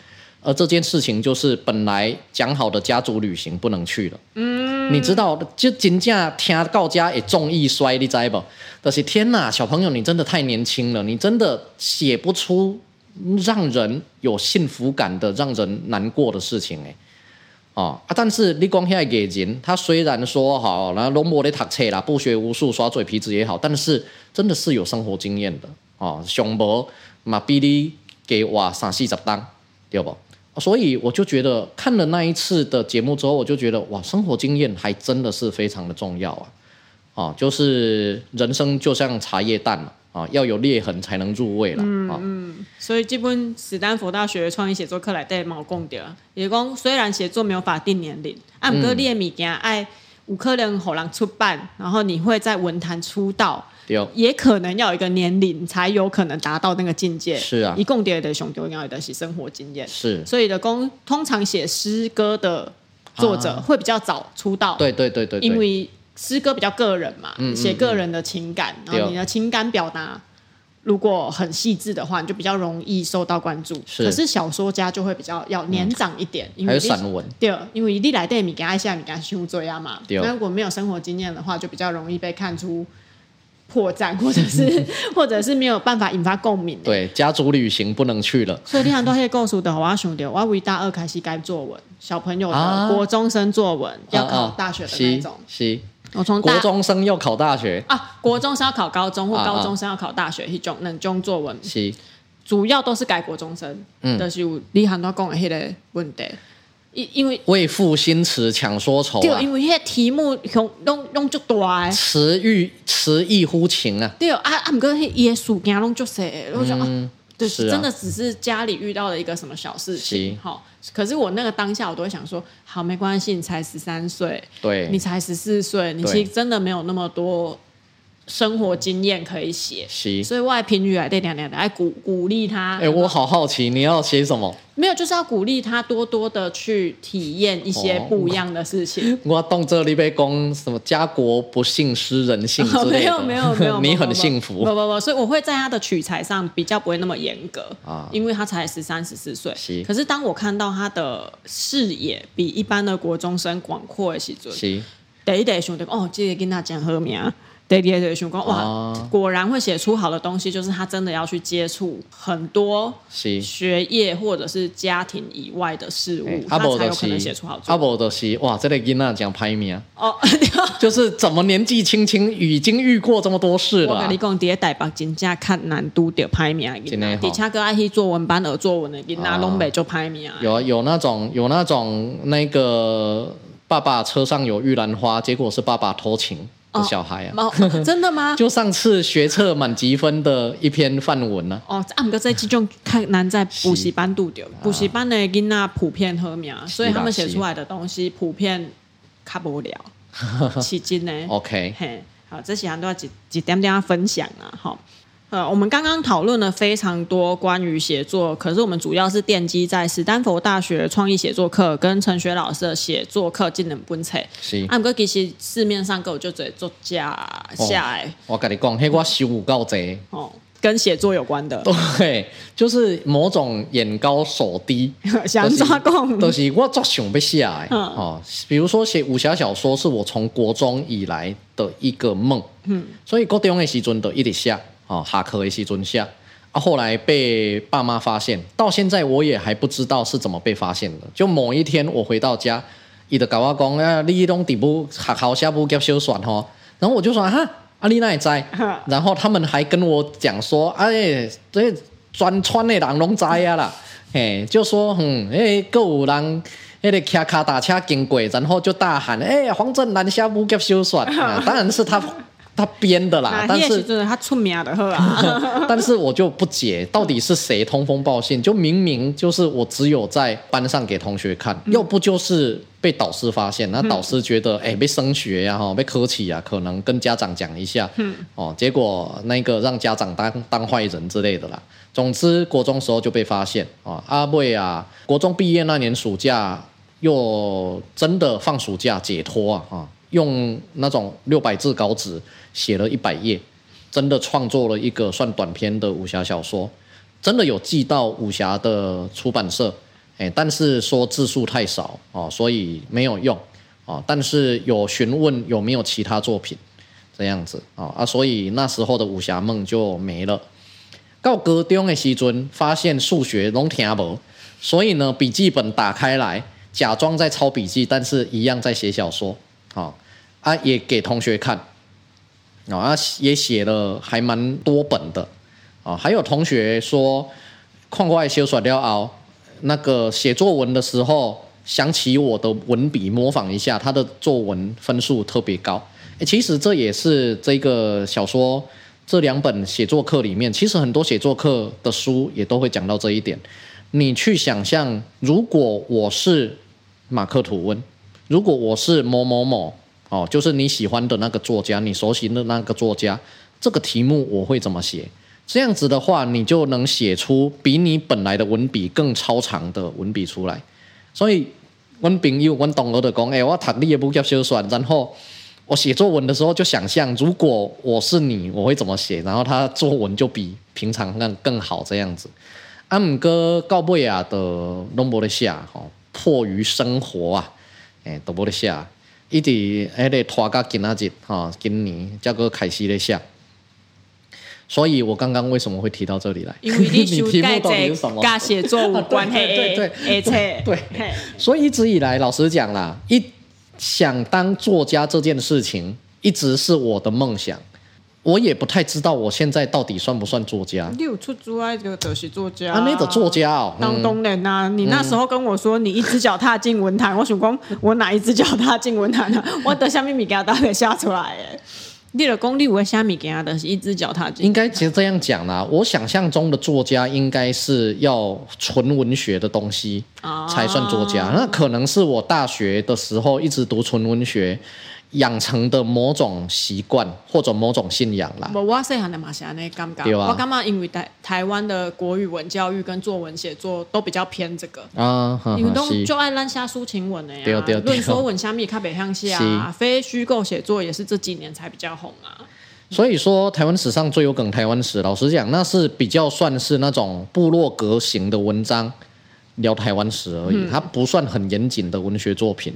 而这件事情就是本来讲好的家族旅行不能去了。嗯，你知道，就真正听到家也重易衰，你知不？但是天哪，小朋友，你真的太年轻了，你真的写不出让人有幸福感的、让人难过的事情哎。哦啊，但是你讲起来给人，他虽然说好，然后龙博的读册啦，不学无术，耍嘴皮子也好，但是真的是有生活经验的哦。熊博嘛，比你给我三四十单，对不？所以我就觉得看了那一次的节目之后，我就觉得哇，生活经验还真的是非常的重要啊！啊，就是人生就像茶叶蛋嘛，啊，要有裂痕才能入味了。嗯嗯。所以这本史丹佛大学创意写作课来带毛共的，也讲虽然写作没有法定年龄，啊，不过你的物件爱有可能让人出版，然后你会在文坛出道。也可能要有一个年龄才有可能达到那个境界。是啊，一共点的熊丢要的是生活经验。是，所以的公通常写诗歌的作者会比较早出道。对对对对，因为诗歌比较个人嘛，写个人的情感，然后你的情感表达如果很细致的话，你就比较容易受到关注。可是小说家就会比较要年长一点，因为散文。对，因为你来电你给爱下你给他修作呀嘛。那如果没有生活经验的话，就比较容易被看出。破绽，或者是，或者是没有办法引发共鸣。对，家族旅行不能去了。所以你很多可以告诉的，我要兄弟，我大二开始改作文，小朋友的国中生作文、啊、要考大学的那种。是，我从国中生要考大学啊，国中生要考高中或高中生要考大学，一种那种作文。是，主要都是改国中生。嗯，就是你很多讲的迄个问题。因因为为赋新词强说愁，对，因为那些题目用用用就大，词欲词意乎情啊。对啊啊，不过那些事件拢就写，我就啊，就是真的只是家里遇到了一个什么小事情，好。可是我那个当下，我都会想说，好，没关系，你才十三岁，对，你才十四岁，你其实真的没有那么多。生活经验可以写，所以外评语来对娘娘的，来鼓鼓励他。哎，我好好奇，你要写什么？没有，就是要鼓励他多多的去体验一些不一样的事情。我动这里被攻什么家国不幸失人性之类的。没有没有 没有，你很幸福。不不不，所以我会在他的取材上比较不会那么严格啊，因为他才十三十四岁。可是当我看到他的视野比一般的国中生广阔的时候，第一代兄弟哦，这个跟他讲好名。对对对，熊光哇，果然会写出好的东西，就是他真的要去接触很多学业或者是家庭以外的事物，他才有可能写出好作。阿伯的是哇，这个囡仔讲排名哦，就是怎么年纪轻轻已经遇过这么多事了。我跟你讲，第台北真正看难度的排名，底下个爱去作文班而作文的囡仔拢袂就排名。有有那种有那种那个爸爸车上有玉兰花，结果是爸爸偷情。小孩啊、哦哦，真的吗？就上次学测满积分的一篇范文呢、啊。哦，啊，不过这期就太难在补习班度掉，补习班的囡仔普遍好命，所以他们写出来的东西普遍卡不了，起劲呢。OK，嘿，好，这些都要几几点点分享啊，好。呃，我们刚刚讨论了非常多关于写作，可是我们主要是奠基在史丹佛大学创意写作课跟陈学老师的写作课技能本册。是，啊，不过其实市面上有就这作家下来、哦。我跟你讲，那我修五告贼哦，跟写作有关的。对，就是某种眼高手低，想抓共，都、就是我做想不下来。哦，比如说写武侠小说，是我从国中以来的一个梦。嗯，所以高中的时阵都一直写。哦，下课的时阵下，啊，后来被爸妈发现，到现在我也还不知道是怎么被发现的。就某一天我回到家，伊就跟我讲啊，你拢底部学校写武侠小说吼，然后我就说哈，啊你哪会知？然后他们还跟我讲说，哎，这全村的人拢知啊啦，嘿，就说嗯，哎，各有人那个骑脚踏车经过，然后就大喊，哎，黄振南写武侠小说，啊，当然是他。他编的啦，啊、但是他出名的呵啊。但是我就不解，到底是谁通风报信？就明明就是我只有在班上给同学看，要、嗯、不就是被导师发现，那导师觉得哎、被升学呀哈，被科起呀，可能跟家长讲一下，嗯哦，结果那个让家长当当坏人之类的啦。总之国中时候就被发现啊，阿妹啊，国中毕业那年暑假又真的放暑假解脱啊啊。用那种六百字稿纸写了一百页，真的创作了一个算短篇的武侠小说，真的有寄到武侠的出版社，哎，但是说字数太少哦，所以没有用哦。但是有询问有没有其他作品，这样子啊啊，所以那时候的武侠梦就没了。到高中的时阵，发现数学拢听无，所以呢，笔记本打开来，假装在抄笔记，但是一样在写小说啊。啊，也给同学看，啊，也写了还蛮多本的，啊，还有同学说，看我小说了后，那个写作文的时候想起我的文笔，模仿一下，他的作文分数特别高。诶，其实这也是这个小说这两本写作课里面，其实很多写作课的书也都会讲到这一点。你去想象，如果我是马克吐温，如果我是某某某。哦，就是你喜欢的那个作家，你熟悉的那个作家，这个题目我会怎么写？这样子的话，你就能写出比你本来的文笔更超长的文笔出来。所以，我朋友、我同学就讲，哎，我读你的武侠小说，然后我写作文的时候就想象，如果我是你，我会怎么写？然后他作文就比平常更更好这样子。阿姆哥告贝亚的龙博的下，哈，迫于生活啊，哎，都不得下。一直还得拖到今仔日吼，今年才个开始咧写，所以我刚刚为什么会提到这里来？因为你 题目到底是什么？跟写作无 关系。对对对，对，对，所以一直以来，老实讲啦，一想当作家这件事情，一直是我的梦想。我也不太知道我现在到底算不算作家。你有出租啊？这个都是作家。啊，那个作家哦，当东人呐、啊。你那时候跟我说你一只脚踏进文坛，嗯、我想讲 我哪一只脚踏进文坛呢？我的虾米物件都给写出来诶。你的功力我虾米给他的是一只脚踏进。应该其实这样讲啦，我想象中的作家应该是要纯文学的东西才算作家。啊、那可能是我大学的时候一直读纯文学。养成的某种习惯或者某种信仰啦。我细汉的嘛是安尼感觉，我感觉因为台台湾的国语文教育跟作文写作都比较偏这个啊，因为都就爱乱写抒情文的呀。论说文虾米较北向写啊，非虚构写作也是这几年才比较红啊。所以说，台湾史上最有梗台湾史，老实讲，那是比较算是那种部落格型的文章，聊台湾史而已，嗯、它不算很严谨的文学作品。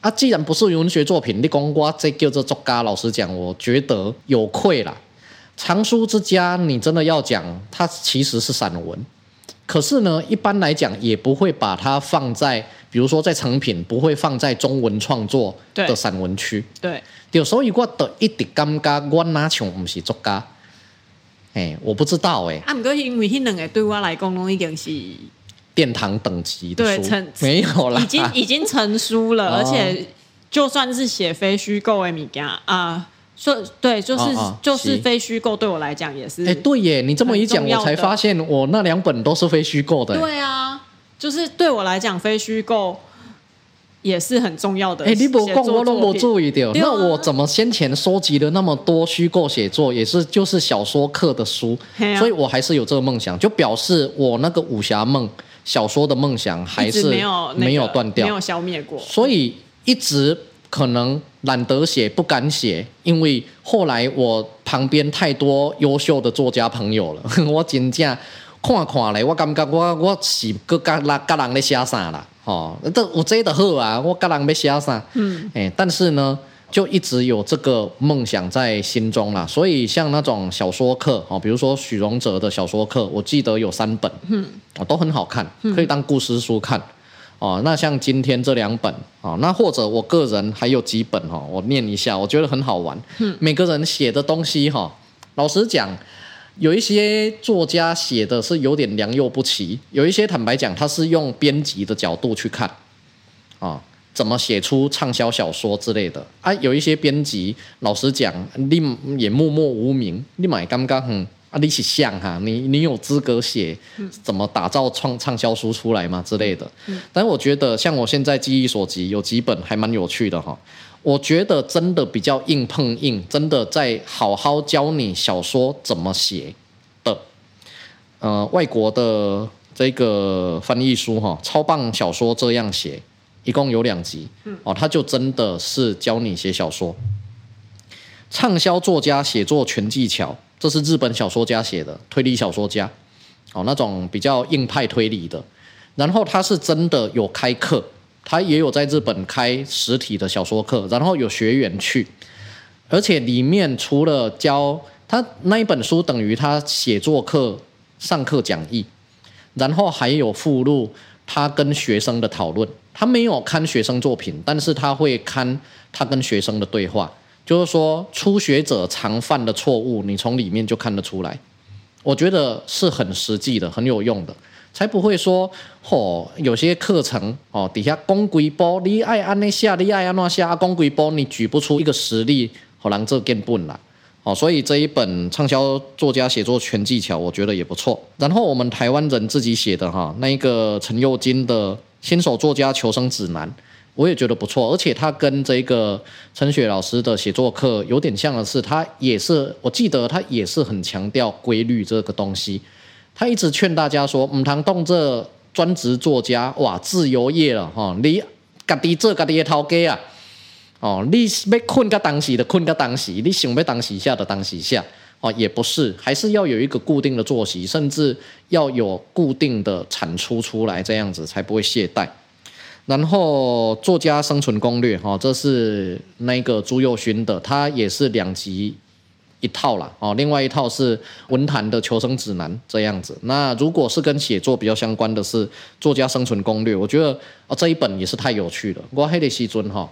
啊，既然不是文学作品，你讲我这叫做作家，老实讲，我觉得有愧啦。藏书之家，你真的要讲，它其实是散文，可是呢，一般来讲也不会把它放在，比如说在成品，不会放在中文创作的散文区。对，对，所以我的一直感觉我哪像不是作家，哎，我不知道哎。啊，不过因为那两个对我来讲，拢已经是。殿堂等级的书成没有了，已经已经成书了，而且就算是写非虚构的米加啊，说对，就是就是非虚构，对我来讲也是。哎，对耶，你这么一讲，我才发现我那两本都是非虚构的。对啊，就是对我来讲，非虚构也是很重要的。哎，你不讲我都没注意到，那我怎么先前收集了那么多虚构写作，也是就是小说课的书，所以我还是有这个梦想，就表示我那个武侠梦。小说的梦想还是没有没有断掉，没有消灭过，所以一直可能懒得写，不敢写，因为后来我旁边太多优秀的作家朋友了，我真正看看嘞，我感觉我我是个甲人甲人咧写啥啦，吼，这我这的好啊，我甲人要写啥，嗯，哎，但是呢。就一直有这个梦想在心中啦，所以像那种小说课哦，比如说许荣哲的小说课，我记得有三本，嗯，都很好看，可以当故事书看。哦，那像今天这两本哦，那或者我个人还有几本哈、哦，我念一下，我觉得很好玩。嗯，每个人写的东西哈、哦，老实讲，有一些作家写的是有点良莠不齐，有一些坦白讲，他是用编辑的角度去看啊。哦怎么写出畅销小说之类的啊？有一些编辑，老实讲，你也默默无名，你买刚刚哼啊，你是像哈，你你有资格写怎么打造创畅销书出来吗之类的？但是我觉得，像我现在记忆所及，有几本还蛮有趣的哈。我觉得真的比较硬碰硬，真的在好好教你小说怎么写的，呃，外国的这个翻译书哈，超棒小说这样写。一共有两集，哦，他就真的是教你写小说，畅销作家写作全技巧，这是日本小说家写的推理小说家，哦，那种比较硬派推理的。然后他是真的有开课，他也有在日本开实体的小说课，然后有学员去，而且里面除了教他那一本书，等于他写作课上课讲义，然后还有附录他跟学生的讨论。他没有看学生作品，但是他会看他跟学生的对话，就是说初学者常犯的错误，你从里面就看得出来。我觉得是很实际的，很有用的，才不会说哦，有些课程哦底下公规波，你爱按那下，你爱按那下，公规波你举不出一个实例，好让这更笨了。哦，所以这一本畅销作家写作全技巧，我觉得也不错。然后我们台湾人自己写的哈，那一个陈幼金的。新手作家求生指南，我也觉得不错，而且他跟这个陈雪老师的写作课有点像的是，他也是，我记得他也是很强调规律这个东西。他一直劝大家说，唔通当这专职作家，哇，自由业了哈，你家己做家己的头家啊，哦，你要困个当时的困个当时，你想要当时下的当时下。哦，也不是，还是要有一个固定的作息，甚至要有固定的产出出来，这样子才不会懈怠。然后作家生存攻略，哈，这是那个朱宥勋的，他也是两集一套啦。哦，另外一套是文坛的求生指南这样子。那如果是跟写作比较相关的是作家生存攻略，我觉得哦这一本也是太有趣了。我黑的西尊哈，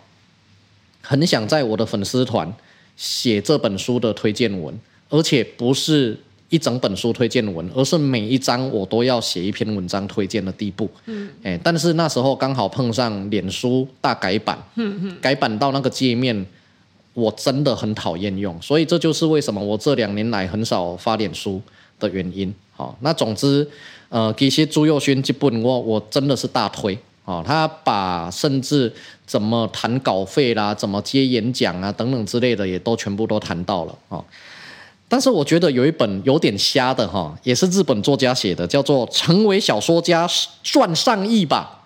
很想在我的粉丝团写这本书的推荐文。而且不是一整本书推荐文，而是每一章我都要写一篇文章推荐的地步。嗯，哎，但是那时候刚好碰上脸书大改版，嗯嗯，改版到那个界面，我真的很讨厌用，所以这就是为什么我这两年来很少发脸书的原因。好，那总之，呃，其实朱佑勋这本我我真的是大推。哦，他把甚至怎么谈稿费啦，怎么接演讲啊等等之类的，也都全部都谈到了。哦。但是我觉得有一本有点瞎的哈，也是日本作家写的，叫做《成为小说家赚上亿吧》，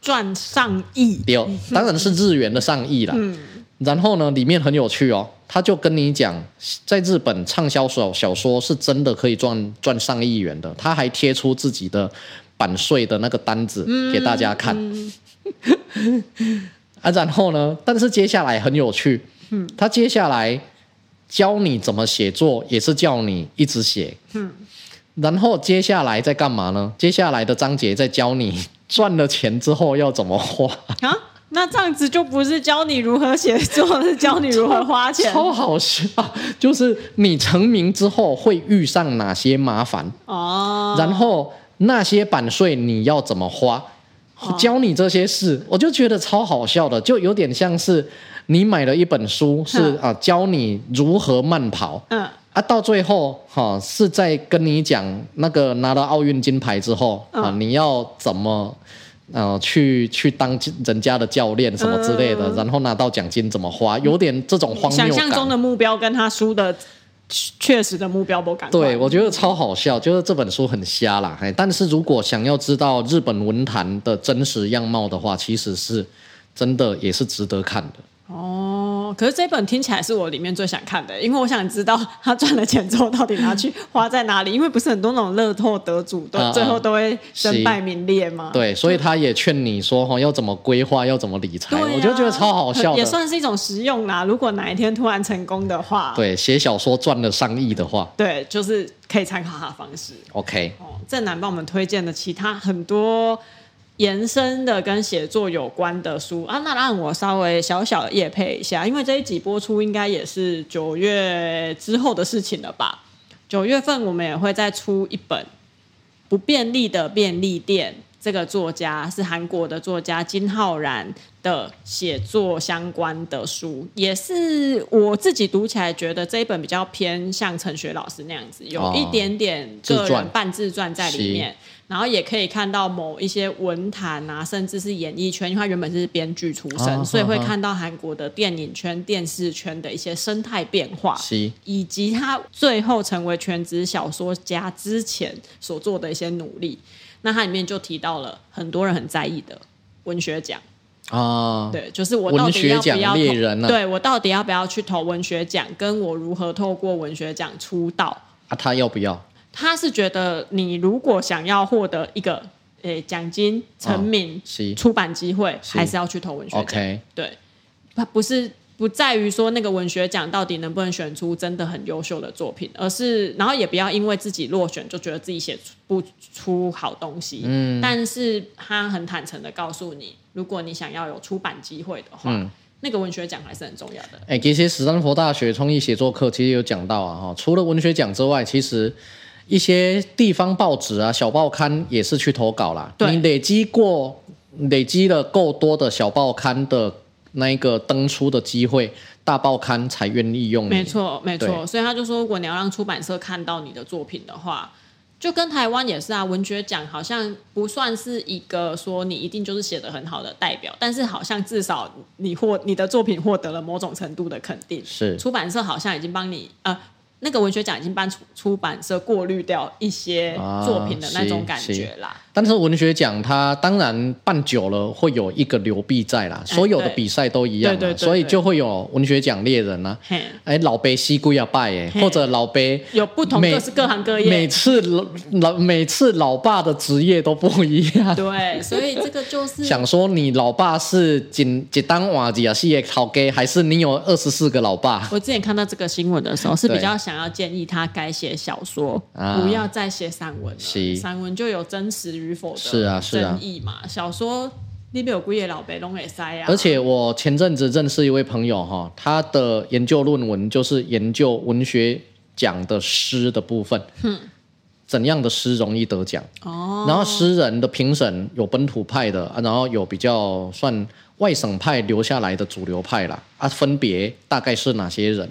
赚上亿，对，当然是日元的上亿啦。嗯，然后呢，里面很有趣哦，他就跟你讲，在日本畅销小小说是真的可以赚赚上亿元的，他还贴出自己的版税的那个单子给大家看。嗯、啊，然后呢，但是接下来很有趣，嗯，他接下来。教你怎么写作，也是叫你一直写。嗯，然后接下来在干嘛呢？接下来的章节在教你赚了钱之后要怎么花啊？那这样子就不是教你如何写作，是教你如何花钱。超好笑，就是你成名之后会遇上哪些麻烦哦，然后那些版税你要怎么花，教你这些事，我就觉得超好笑的，就有点像是。你买了一本书，是啊，教你如何慢跑。嗯，啊，到最后哈，是在跟你讲那个拿了奥运金牌之后啊，你要怎么呃去去当人家的教练什么之类的，然后拿到奖金怎么花，有点这种荒谬感。想象中的目标跟他书的确实的目标不感。对，我觉得超好笑，就是这本书很瞎啦。但是如果想要知道日本文坛的真实样貌的话，其实是真的也是值得看的。哦，可是这本听起来是我里面最想看的，因为我想知道 他赚了钱之后到底拿去花在哪里。因为不是很多那种乐透得主都最后都会身败名裂嘛。对，所以他也劝你说哈，要怎么规划，要怎么理财。我就觉得超好笑，也算是一种实用啦。如果哪一天突然成功的话，对，写小说赚了上亿的话，对，就是可以参考他的方式。OK，哦，正南帮我们推荐的其他很多。延伸的跟写作有关的书啊，那让我稍微小小的业配一下，因为这一集播出应该也是九月之后的事情了吧？九月份我们也会再出一本不便利的便利店。这个作家是韩国的作家金浩然的写作相关的书，也是我自己读起来觉得这一本比较偏向陈雪老师那样子，有一点点个人半自传在里面，然后也可以看到某一些文坛啊，甚至是演艺圈，因为他原本是编剧出身，所以会看到韩国的电影圈、电视圈的一些生态变化，以及他最后成为全职小说家之前所做的一些努力。那它里面就提到了很多人很在意的文学奖啊，对，就是我到底要不要投？人啊、对我到底要不要去投文学奖？跟我如何透过文学奖出道？啊，他要不要？他是觉得你如果想要获得一个诶奖金、成名、哦、出版机会，还是要去投文学奖。Okay、对，他不是。不在于说那个文学奖到底能不能选出真的很优秀的作品，而是然后也不要因为自己落选就觉得自己写不出好东西。嗯，但是他很坦诚的告诉你，如果你想要有出版机会的话，嗯，那个文学奖还是很重要的。哎，其实史丹佛大学创意写作课其实有讲到啊，哈，除了文学奖之外，其实一些地方报纸啊、小报刊也是去投稿啦。对，你累积过累积了够多的小报刊的。那一个登出的机会，大报刊才愿意用。没错，没错。所以他就说，如果你要让出版社看到你的作品的话，就跟台湾也是啊，文学奖好像不算是一个说你一定就是写的很好的代表，但是好像至少你获你的作品获得了某种程度的肯定。是，出版社好像已经帮你呃。那个文学奖已经帮出出版社过滤掉一些作品的那种感觉啦。啊、但是文学奖它当然办久了会有一个流弊在啦，所有的比赛都一样，对对，所以就会有文学奖猎人啊。哎，老杯西归要拜哎，或者老杯有不同各式各行各业。每次老每次老爸的职业都不一样。对，所以这个就是 想说你老爸是仅仅当瓦吉啊，事业好给，还是你有二十四个老爸？我之前看到这个新闻的时候是比较。想要建议他改写小说，啊、不要再写散文了。散文就有真实与否的争议嘛。啊啊、小说那边有归业老白拢会塞啊。而且我前阵子认识一位朋友哈，他的研究论文就是研究文学奖的诗的部分。嗯、怎样的诗容易得奖？哦，然后诗人的评审有本土派的，然后有比较算。外省派留下来的主流派啦，啊，分别大概是哪些人？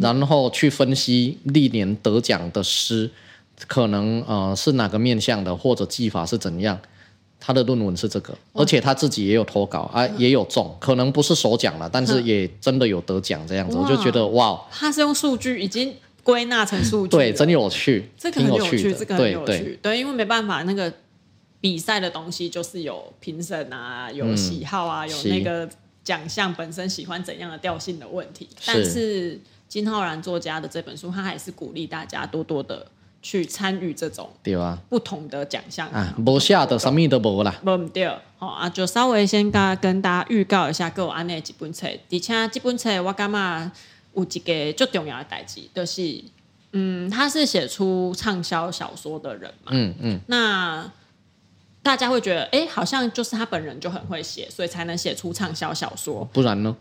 然后去分析历年得奖的诗，可能呃是哪个面向的，或者技法是怎样？他的论文是这个，而且他自己也有投稿啊，也有中，可能不是首奖了，但是也真的有得奖这样子，我就觉得哇，他是用数据已经归纳成数据，对，真有趣，这个很有趣，这个很有趣，对，因为没办法那个。比赛的东西就是有评审啊，有喜好啊，嗯、有那个奖项本身喜欢怎样的调性的问题。是，但是金浩然作家的这本书，他还是鼓励大家多多的去参与这种对吧？不同的奖项啊，无下的什么都无啦，无对。好啊，就稍微先跟跟大家预告一下，各有安内几本册。而且这本册我感觉有一个最重要的代志，就是嗯，他是写出畅销小说的人嘛，嗯嗯，那。大家会觉得，哎，好像就是他本人就很会写，所以才能写出畅销小说。不然呢？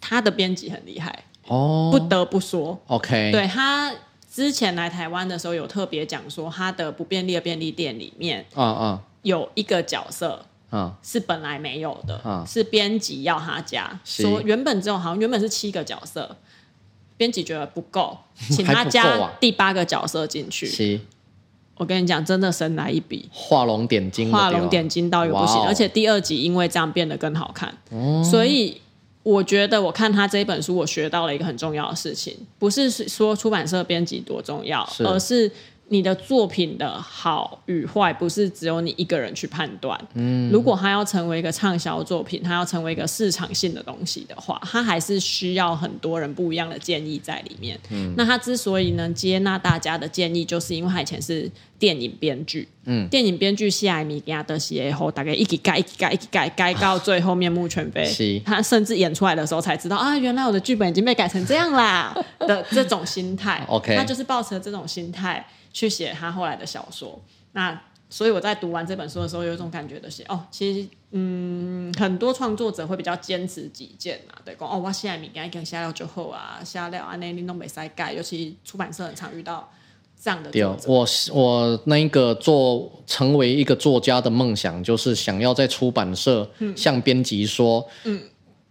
他的编辑很厉害哦，不得不说。OK，对，他之前来台湾的时候有特别讲说，他的不便利的便利店里面，啊啊，有一个角色啊。是本来没有的，啊，是编辑要他加，说原本只有好像原本是七个角色，编辑觉得不够，请 他加第八个角色进去。我跟你讲，真的神来一笔，画龙点睛，画龙点睛到又不行而且第二集因为这样变得更好看，嗯、所以我觉得我看他这一本书，我学到了一个很重要的事情，不是说出版社编辑多重要，是而是。你的作品的好与坏，不是只有你一个人去判断。嗯，如果他要成为一个畅销作品，他要成为一个市场性的东西的话，他还是需要很多人不一样的建议在里面。嗯，那他之所以能接纳大家的建议，就是因为他以前是电影编剧。嗯，电影编剧西艾米亚的写后，大概一直改，一直改，一直改，改到最后面目全非。是，他甚至演出来的时候才知道啊，原来我的剧本已经被改成这样啦的这种心态。OK，他就是抱持了这种心态。去写他后来的小说，那所以我在读完这本书的时候，有一种感觉的是，哦，其实，嗯，很多创作者会比较坚持己见嘛，对，讲哦，我现在物件已经写了就好啊，下料啊，那你都没塞改，尤其出版社很常遇到这样的作者。我我那个做成为一个作家的梦想，就是想要在出版社向编辑说，嗯，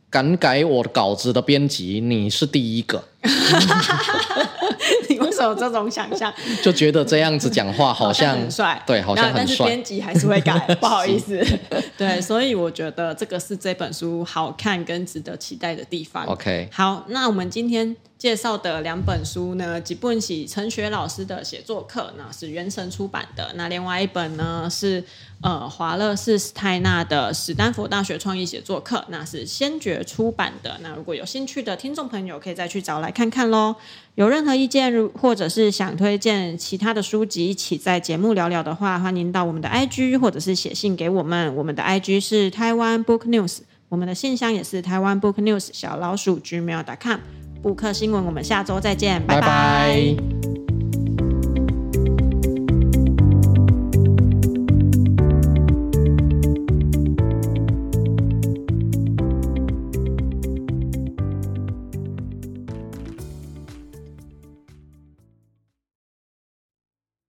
敢改我的稿子的编辑，你是第一个。你为什么有这种想象？就觉得这样子讲话好像，很帅，对，好像很帅。但是编辑还是会改，不好意思。对，所以我觉得这个是这本书好看跟值得期待的地方。OK，好，那我们今天介绍的两本书呢，一本是陈雪老师的写作课，那是原神出版的；那另外一本呢是呃华勒士史泰纳的史丹佛大学创意写作课，那是先觉出版的。那如果有兴趣的听众朋友，可以再去找来看看喽。有任何意见，或者是想推荐其他的书籍一起在节目聊聊的话，欢迎到我们的 IG 或者是写信给我们。我们的 IG 是台湾 Book News，我们的信箱也是台湾 Book News 小老鼠 gmail.com。布克新闻，我们下周再见，拜拜。拜拜。